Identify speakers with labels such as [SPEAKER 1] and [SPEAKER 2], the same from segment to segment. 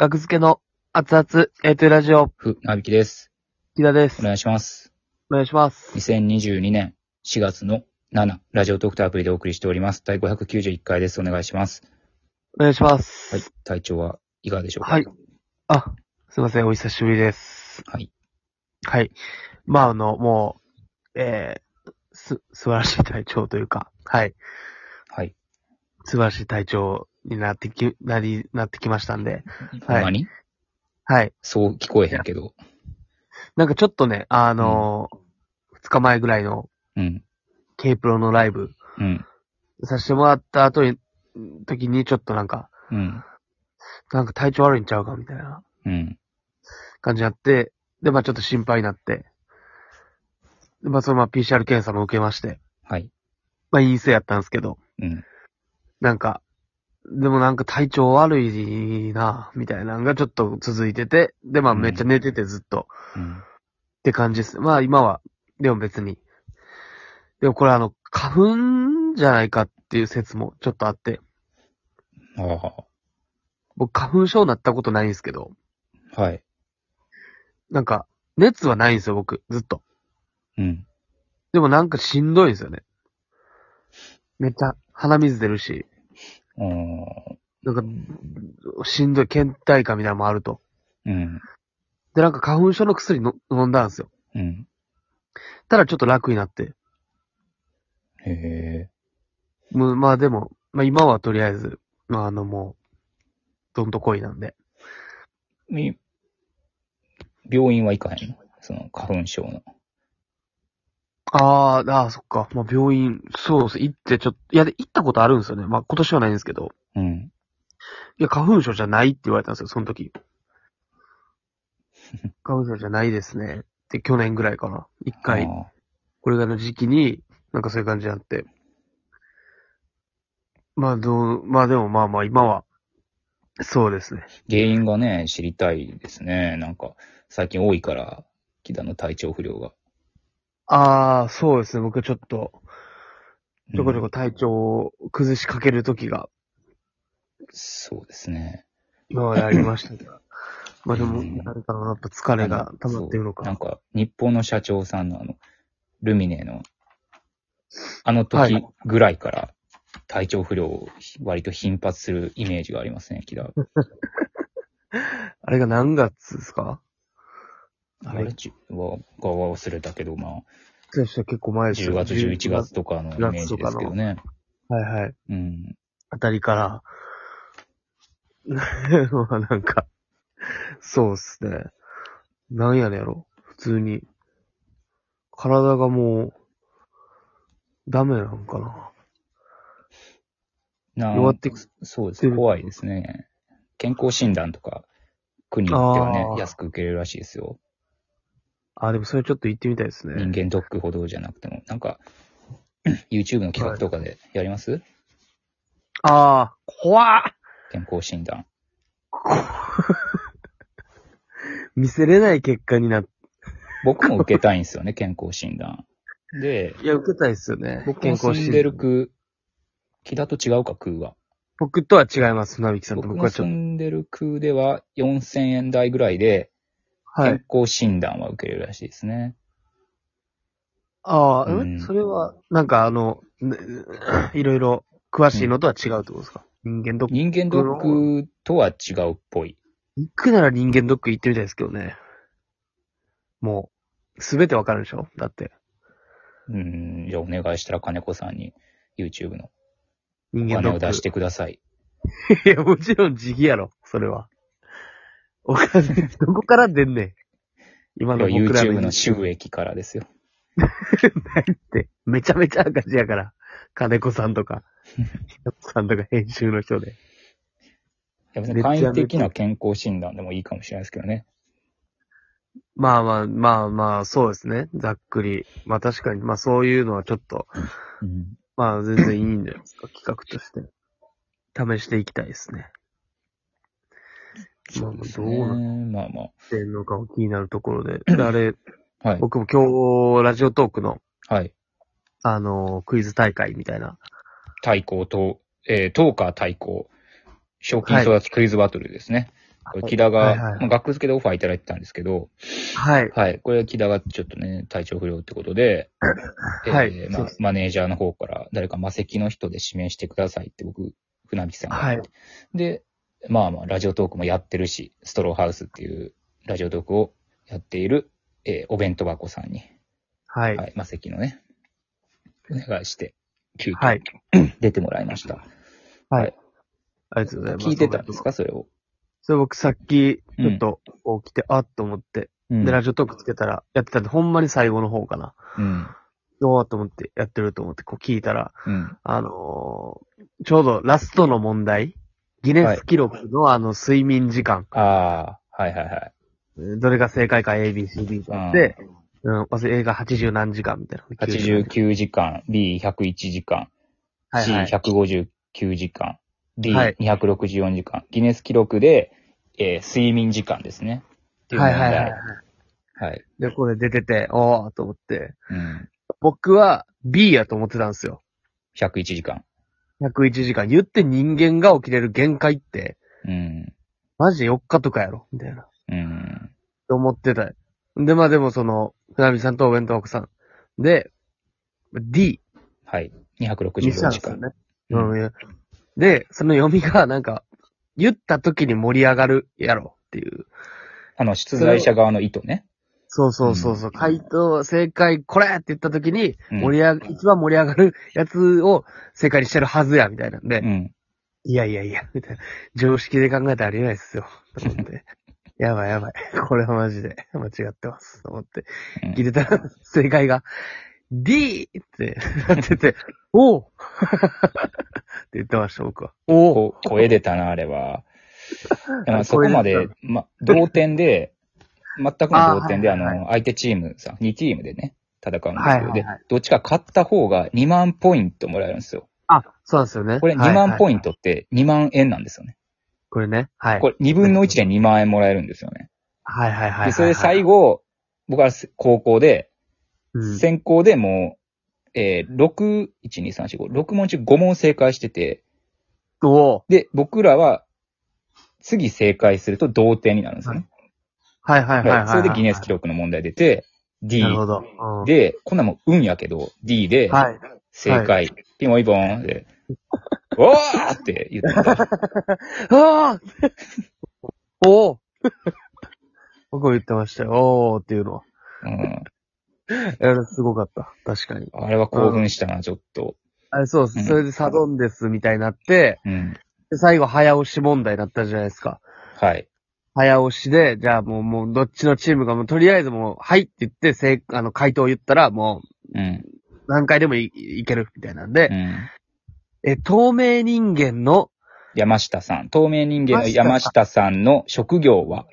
[SPEAKER 1] 学付けの熱々、えーと、ラジオ、
[SPEAKER 2] ふ、なびきです。
[SPEAKER 1] 木田です
[SPEAKER 2] お。願いします。
[SPEAKER 1] お願いします。
[SPEAKER 2] 2022年4月の7、ラジオトークとアプリでお送りしております。第591回です。お願いします。
[SPEAKER 1] お願いします。
[SPEAKER 2] はい。体調はいかがでしょうか？
[SPEAKER 1] はい。あ、すいません、お久しぶりです。
[SPEAKER 2] はい。
[SPEAKER 1] はい。まあ、あの、もう、えー、す、素晴らしい体調というか、はい。
[SPEAKER 2] はい。
[SPEAKER 1] 素晴らしい体調になってき、なり、なってきましたんで、はい
[SPEAKER 2] ほんまに？
[SPEAKER 1] はい。
[SPEAKER 2] そう聞こえへんけど。
[SPEAKER 1] なんかちょっとね、あのー、2日前ぐらいの
[SPEAKER 2] うん。
[SPEAKER 1] K プロのライブ
[SPEAKER 2] うん。
[SPEAKER 1] させてもらった後に、時にちょっとなんか、
[SPEAKER 2] うん。
[SPEAKER 1] なんか体調悪いんちゃうかみたいな
[SPEAKER 2] うん。
[SPEAKER 1] 感じになって、で、まあちょっと心配になって、で、まあそのまま PCR 検査も受けまして、
[SPEAKER 2] はい。
[SPEAKER 1] まあ陰性やったんですけど、
[SPEAKER 2] うん。
[SPEAKER 1] なんか、でもなんか体調悪いな、みたいなのがちょっと続いてて、で、まあ
[SPEAKER 2] うん
[SPEAKER 1] めっちゃ寝ててずっと、
[SPEAKER 2] うん。
[SPEAKER 1] って感じです。まあ今は、でも別に。でもこれあの、花粉じゃないかっていう説もちょっとあって、
[SPEAKER 2] ああ。
[SPEAKER 1] 僕花粉症になったことないんですけど、
[SPEAKER 2] はい。
[SPEAKER 1] なんか、熱はないんですよ、僕、ずっと。
[SPEAKER 2] うん。
[SPEAKER 1] でもなんかしんどいんですよね。めっちゃ鼻水出るし、
[SPEAKER 2] ああ。
[SPEAKER 1] なんか、しんどい、倦怠感みたいなのもあると。
[SPEAKER 2] うん。
[SPEAKER 1] で、なんか花粉症の薬の飲んだんですよ。
[SPEAKER 2] うん。
[SPEAKER 1] ただちょっと楽になって。
[SPEAKER 2] へえ。
[SPEAKER 1] もうまあでも、まあ今はとりあえず、まああのもう、どんとこいなんで。
[SPEAKER 2] み、病院は行かへんの？その花粉症の。
[SPEAKER 1] あー、あーそっか。まあ病院、そうです。行ってちょっと、いや、で行ったことあるんですよね。まあ今年はないんですけど。
[SPEAKER 2] うん。
[SPEAKER 1] いや、花粉症じゃないって言われたんですよ、その時。花粉症じゃないですね。で、去年ぐらいかな。一回、
[SPEAKER 2] ああ
[SPEAKER 1] これぐらいの時期に、なんかそういう感じになって。まあ、どう、まあでもまあまあ今は、そうですね。
[SPEAKER 2] 原因がね、知りたいですね。なんか、最近多いから、木田の体調不良が。
[SPEAKER 1] ああ、そうですね。僕ちょっと、ちょこちょ
[SPEAKER 2] うん
[SPEAKER 1] こ体調を崩しかける時が、
[SPEAKER 2] そうですね。
[SPEAKER 1] 今までありましたけど。まあでも、
[SPEAKER 2] うん
[SPEAKER 1] なんかな、やっぱ疲れが溜まってるのか。
[SPEAKER 2] そうなんか、日本の社長さんのあの、ルミネの、あの
[SPEAKER 1] はい
[SPEAKER 2] 時ぐらいから、体調不良を割と頻発するイメージがありますね、木田。
[SPEAKER 1] あれが何月ですか？
[SPEAKER 2] あれ？じは、が忘れたけど、まあ、
[SPEAKER 1] そうしたら結構前です
[SPEAKER 2] 10
[SPEAKER 1] よ
[SPEAKER 2] 月、11月。とかのイメージですけどね。
[SPEAKER 1] はいはい。
[SPEAKER 2] うん。
[SPEAKER 1] あたりから、まあなんか、そうっすね。なんやねやろ。普通に。体がもう、ダメなんかな。
[SPEAKER 2] な
[SPEAKER 1] 弱ってく
[SPEAKER 2] そうです。怖いですね。健康診断とか、国によってはね安く受けれるらしいですよ。
[SPEAKER 1] あ、でもそれちょっと言ってみたいですね。
[SPEAKER 2] 人間ドックほどじゃなくても。なんか、YouTube の企画とかでやります、
[SPEAKER 1] ああ、怖っ
[SPEAKER 2] 健康診断。
[SPEAKER 1] 見せれない結果になっ
[SPEAKER 2] 僕も受けたいんですよね、健康診断。で、
[SPEAKER 1] いや、受けたいっすよね。
[SPEAKER 2] 僕の住んでる区、木田と違うか、区は。
[SPEAKER 1] 僕とは違います、船引さんと。
[SPEAKER 2] 僕
[SPEAKER 1] はちょっ
[SPEAKER 2] んでる区では4000円台ぐらいで、
[SPEAKER 1] と。はい
[SPEAKER 2] 健。康診断は受けれるらしいですね。
[SPEAKER 1] ああ、
[SPEAKER 2] うん
[SPEAKER 1] んそれは、なんかあの、ね いろいろ詳しいのとは違うってことですか、人間ドック？
[SPEAKER 2] 人間ドックとは違うっぽい。
[SPEAKER 1] 行くなら人間ドック行ってみたいですけどね。もう、すべてわかるでしょ？だって。
[SPEAKER 2] うん、じゃあお願いしたら金子さんに YouTube の
[SPEAKER 1] 人
[SPEAKER 2] お
[SPEAKER 1] 間ドック。
[SPEAKER 2] 金を出してください。
[SPEAKER 1] いや、もちろん自費やろ、それは。お金、どこから出んねん。今の僕ら
[SPEAKER 2] YouTube の収益からですよ。
[SPEAKER 1] ないって、めちゃめちゃ赤字やから。金子さんとか、ひろこさんとか編集の人で。
[SPEAKER 2] いや別に簡易的な健康診断でもいいかもしれないですけどね。
[SPEAKER 1] まあまあ、まあまあ、そうですね。ざっくり。まあ確かに、まあそういうのはちょっと、
[SPEAKER 2] うん。
[SPEAKER 1] まあ全然いいんじゃないですか、企画として。試していきたいですね。まあまあ、どうなっ
[SPEAKER 2] ねまあま
[SPEAKER 1] てんのか気になるところで。であれ、
[SPEAKER 2] あ。はい。
[SPEAKER 1] 僕も今日、ラジオトークの、
[SPEAKER 2] はい。
[SPEAKER 1] あの、クイズ大会みたいな。
[SPEAKER 2] 対抗と、えー、トーカー対抗、賞金争奪クイズバトルですね。これ、木田が、
[SPEAKER 1] はいはい
[SPEAKER 2] まあ学付けでオファーいただいてたんですけど、
[SPEAKER 1] はい。
[SPEAKER 2] はい。これ、木田がちょっとね、体調不良ってことで、
[SPEAKER 1] はい
[SPEAKER 2] えーまあ
[SPEAKER 1] そうで、
[SPEAKER 2] マネージャーの方から、誰か魔石の人で指名してくださいって僕、船木さんが。
[SPEAKER 1] はい。
[SPEAKER 2] で、まあまあ、ラジオトークもやってるし、ストローハウスっていうラジオトークをやっている、えーお弁当箱さんに、
[SPEAKER 1] はい。
[SPEAKER 2] はい、魔石のね、お願いして、急遽
[SPEAKER 1] はい。
[SPEAKER 2] 出てもらいました。
[SPEAKER 1] はい。ありがとうございます。
[SPEAKER 2] 聞いてたんですか？それを。
[SPEAKER 1] それ僕さっき、ちょっと起きて、あっと思って、
[SPEAKER 2] うん
[SPEAKER 1] で、ラジオトークつけたら、やってたんで、ほんまに最後の方かな。
[SPEAKER 2] うん。
[SPEAKER 1] おーっと思って、やってると思って、こう聞いたら、
[SPEAKER 2] うん。
[SPEAKER 1] あのーちょうどラストの問題、ギネス記録のあの睡眠時間、
[SPEAKER 2] ああ、はいはいはい。
[SPEAKER 1] どれが正解か A, B, C, D があって、うん、忘れ映画80何時間みたいな。
[SPEAKER 2] 89時間、B101 時間、
[SPEAKER 1] はいはい
[SPEAKER 2] C159 時間、
[SPEAKER 1] はい
[SPEAKER 2] D264 時間、ギネス記録で、えー睡眠時間ですね。っていう問題。
[SPEAKER 1] はいはいはい。
[SPEAKER 2] はい。
[SPEAKER 1] で、これ出てて、おーと思って、
[SPEAKER 2] うん。
[SPEAKER 1] 僕は B やと思ってたんですよ。
[SPEAKER 2] 101時間。
[SPEAKER 1] 101時間。言って人間が起きれる限界って、
[SPEAKER 2] うん。
[SPEAKER 1] マジで4日とかやろみたいな。
[SPEAKER 2] うん。
[SPEAKER 1] と思ってた。で、まあでもその、船見さんとお弁当箱さん。で、D
[SPEAKER 2] はい。
[SPEAKER 1] にした
[SPEAKER 2] 264時間。
[SPEAKER 1] んですよね。
[SPEAKER 2] うん
[SPEAKER 1] うん。で、その読みがなんか、言った時に盛り上がるやろっていう。
[SPEAKER 2] あの、出題者側の意図ね。
[SPEAKER 1] そうそうそうそう。回答、正解、これって言った時に、
[SPEAKER 2] うん
[SPEAKER 1] 盛り上が、一番盛り上がるやつを正解にしてるはずや、みたいなんで、
[SPEAKER 2] うん。
[SPEAKER 1] いやいやいや、みたいな。常識で考えたらありえないですよ。と思って。やばいやばい。これはマジで間違ってます。と思って。
[SPEAKER 2] うん
[SPEAKER 1] 聞いてたら、正解が、D! ってなってて、おうって言ってました、僕は。おう
[SPEAKER 2] こ声出たな、あれは。そこまでま、同点で、全くの同点で、あ
[SPEAKER 1] あーはいはい
[SPEAKER 2] の、相手チームさ、2チームでね、戦うんですけど、
[SPEAKER 1] はいはいはい
[SPEAKER 2] で、どっちか勝った方が2万ポイントもらえるんですよ。
[SPEAKER 1] あ、そうなんですよね。
[SPEAKER 2] これ2万ポイン
[SPEAKER 1] ト。
[SPEAKER 2] トって2万円なんですよね。
[SPEAKER 1] これね。はい。
[SPEAKER 2] これ2分の1で2万円もらえるんですよね。
[SPEAKER 1] はいはいはいはい。
[SPEAKER 2] で、それで最後、僕は高校で、
[SPEAKER 1] うん、
[SPEAKER 2] 先行でもう、えー、6、1、2、3、4、5、6問中5問正解してて、で、僕らは、次正解すると同点になるんですよね。
[SPEAKER 1] はいはいはいはい、はい。
[SPEAKER 2] それでギネス記録の問題出て、D
[SPEAKER 1] なるほど。うん、
[SPEAKER 2] で、こんなもん運やけど、D で、
[SPEAKER 1] はい。
[SPEAKER 2] 正解、ピンポンピンで、おーって言ってた。
[SPEAKER 1] あ あお お僕も言ってましたよ。おーっていうのは。
[SPEAKER 2] うん、
[SPEAKER 1] あれすごかった。確かに。
[SPEAKER 2] あれは興奮したな、ちょっと。
[SPEAKER 1] あれそうです。
[SPEAKER 2] うん
[SPEAKER 1] それでサドンデスみたいになって、
[SPEAKER 2] うん。
[SPEAKER 1] で最後早押し問題になったじゃないですか。
[SPEAKER 2] はい。
[SPEAKER 1] 早押しで、じゃあもう、もう、どっちのチームがもう、とりあえずもう、はいって言って、せい、あの、回答を言ったら、も
[SPEAKER 2] うん。
[SPEAKER 1] う、何回でもいいける、みたいなんで
[SPEAKER 2] う、ん。
[SPEAKER 1] え、透明人間の、
[SPEAKER 2] 山下さん。透明人間の山下さんの職業は、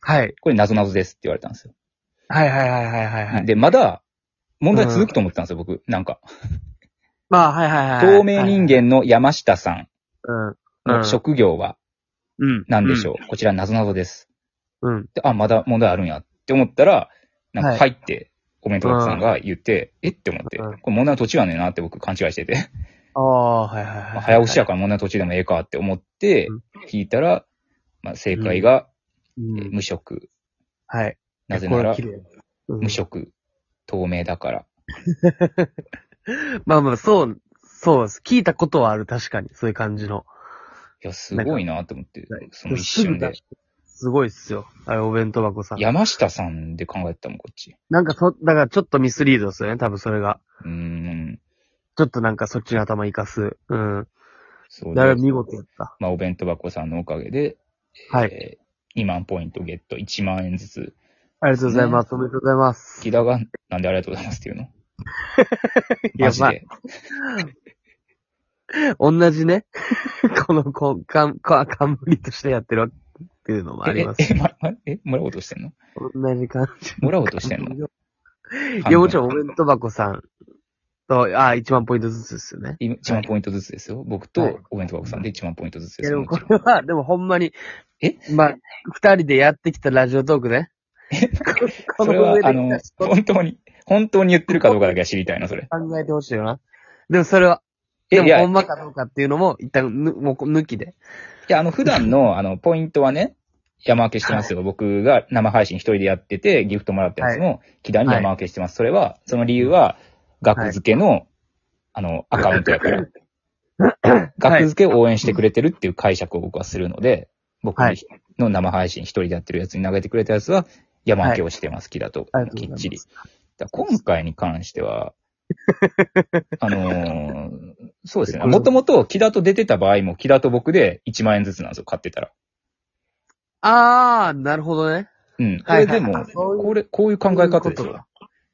[SPEAKER 1] はい。
[SPEAKER 2] これ謎々ですって言われたんですよ。
[SPEAKER 1] はいはいはいはいはい、はい。
[SPEAKER 2] で、まだ、問題続くと思ってたんですよ、僕。なんか。
[SPEAKER 1] まあ、はいはいはい。
[SPEAKER 2] 透明人間の山下さん
[SPEAKER 1] 間。うん。
[SPEAKER 2] の職業は？
[SPEAKER 1] うん。
[SPEAKER 2] 何でしょう、こちら謎々です。
[SPEAKER 1] うん。
[SPEAKER 2] あ、まだ問題あるんやって思ったら、なんか
[SPEAKER 1] はい
[SPEAKER 2] 入って、コメントさんが言って、えって思って、
[SPEAKER 1] うん
[SPEAKER 2] これ問題の途中やねんなって僕勘違いしてて、
[SPEAKER 1] ああ、はいはいはい。
[SPEAKER 2] まあ早押しやから問題の途中でもええかって思って
[SPEAKER 1] うん、
[SPEAKER 2] 聞いたら、まあ、正解が、
[SPEAKER 1] うん
[SPEAKER 2] えー無色。
[SPEAKER 1] はい。
[SPEAKER 2] なぜなら
[SPEAKER 1] これ、綺麗うん
[SPEAKER 2] 無色、透明だから。
[SPEAKER 1] まあまあ、そう、そうです。聞いたことはある、確かに。そういう感じの。
[SPEAKER 2] いや、すごいなって思って
[SPEAKER 1] はい、
[SPEAKER 2] その一瞬で。
[SPEAKER 1] すごいっすよ。あれ、お弁当箱さん。
[SPEAKER 2] 山下さんで考えてたもん、こっち。
[SPEAKER 1] なんかそ、だからちょっとミスリードですよね、多分それが。
[SPEAKER 2] うーん。
[SPEAKER 1] ちょっとなんかそっちに頭活かす。うん。
[SPEAKER 2] そう
[SPEAKER 1] だから
[SPEAKER 2] で、
[SPEAKER 1] 見事やった。
[SPEAKER 2] まあ、お弁当箱さんのおかげで、
[SPEAKER 1] はい
[SPEAKER 2] えー2万ポイントゲット、1万円ずつ。
[SPEAKER 1] ありがとうございます。おめでとうございます。
[SPEAKER 2] 木田が、なんでありがとうございますっていうの？
[SPEAKER 1] いや
[SPEAKER 2] マジで。
[SPEAKER 1] 同じね、この、こう、かん、か、冠としてやってるっていうのもあります。
[SPEAKER 2] え、え、ま、まえ、もらおうとしてんの？
[SPEAKER 1] 同じ感じ。
[SPEAKER 2] もらおうとしてんの？
[SPEAKER 1] いや、もちろんお弁当箱さんと、あ、1万ポイントずつですよね。
[SPEAKER 2] 1万ポイントずつですよ。僕
[SPEAKER 1] はい
[SPEAKER 2] とお弁当箱さんで1万ポイントずつ
[SPEAKER 1] いや、
[SPEAKER 2] ですよ。
[SPEAKER 1] でもこれは、でもほんまに、
[SPEAKER 2] え？
[SPEAKER 1] まあ、二人でやってきたラジオトークね。こ
[SPEAKER 2] それはあの、本当に、本当に言ってるかどうかだけは知りたいな、それ。
[SPEAKER 1] 考えてほしいよな。でもそれは、でもほ
[SPEAKER 2] い
[SPEAKER 1] んまかどうかっていうのも、一旦ぬ、もう抜きで。
[SPEAKER 2] や、あの、普段の、あの、ポイントはね、山分けしてますよ。僕が生配信一人でやってて、ギフトもらったやつも、木田に山分けしてます。それは、その理由は、額付けの、あの、アカウントやから。額付けを応援してくれてるっていう解釈を僕はするので、僕
[SPEAKER 1] はい
[SPEAKER 2] の生配信一人でやってるやつに投げてくれたやつは、山分けをしてます、木田ときっちり。今回に関しては、あのーそうですね。もともと木田と出てた場合も、木田と僕で1万円ずつなんですよ、買ってたら。
[SPEAKER 1] あー、なるほどね。
[SPEAKER 2] うん。これでも、これ、こういう考え方ですよ。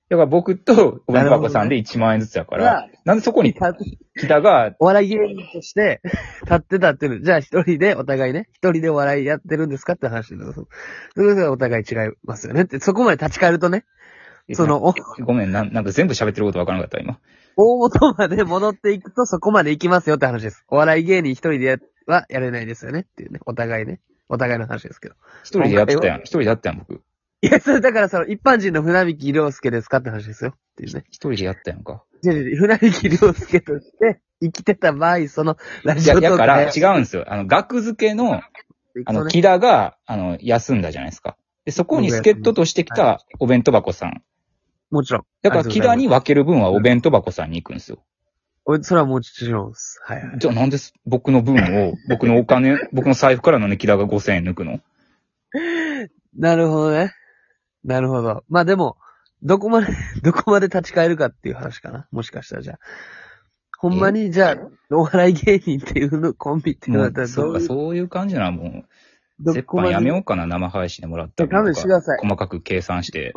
[SPEAKER 2] だから僕とお弁当箱さんで1万円ずつだか
[SPEAKER 1] なる
[SPEAKER 2] ら、なんでそこに
[SPEAKER 1] か
[SPEAKER 2] 木田が、
[SPEAKER 1] お笑い芸人として立ってたっていうの。じゃあ一人でお互いね、一人でお笑いやってるんですかって話です。それがお互い違いますよねって、そこまで立ち返るとね、その、お
[SPEAKER 2] ごめん、なんなんか全部喋ってることわからなかった、今。
[SPEAKER 1] 大元まで戻っていくとそこまで行きますよって話です。お笑い芸人一人でやはやれないですよねっていうね。お互いね。お互いの話ですけど。
[SPEAKER 2] 一人でやってたやん。一人でやったやん、僕。
[SPEAKER 1] いや、それだからその一般人の船引亮介ですかって話ですよ。っていうね。
[SPEAKER 2] 一人でやったやんか。
[SPEAKER 1] 船引亮介として生きてた場合、そのラジオトーク
[SPEAKER 2] だから違
[SPEAKER 1] で
[SPEAKER 2] うんですよ。あの、額付けの、あの、
[SPEAKER 1] ね
[SPEAKER 2] 木田が、あの、休んだじゃないですか。で、そこに助っ人としてきたお弁当箱さん。
[SPEAKER 1] もちろん。
[SPEAKER 2] だから、木田に分ける分はお弁当箱さんに行くんですよ。
[SPEAKER 1] おそれはもちろんです。はいはい。
[SPEAKER 2] じゃあなんです僕の分を、僕のお金、僕の財布からのね、木田が5000円抜くの？
[SPEAKER 1] なるほどね。なるほど。まあでも、どこまで、どこまで立ち返るかっていう話かな。もしかしたらじゃあ。ほんまに、じゃあ、お笑い芸人っていうの、コンビっていうのだったら、
[SPEAKER 2] そ
[SPEAKER 1] どういう、
[SPEAKER 2] そういう感じならもう、
[SPEAKER 1] ど
[SPEAKER 2] 折半
[SPEAKER 1] こまで？
[SPEAKER 2] やめようかな、生配信でもらった
[SPEAKER 1] 勘弁してください
[SPEAKER 2] 細かく計算して、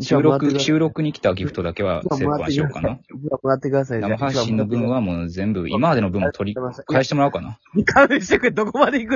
[SPEAKER 2] 収録、収録に来たギフトだけは折半しようかな。。
[SPEAKER 1] じゃあもらってください。
[SPEAKER 2] 生配信の分はもう全部、今までの分も取り、返してもらおうかな。
[SPEAKER 1] 勘弁してくれ、どこまで行く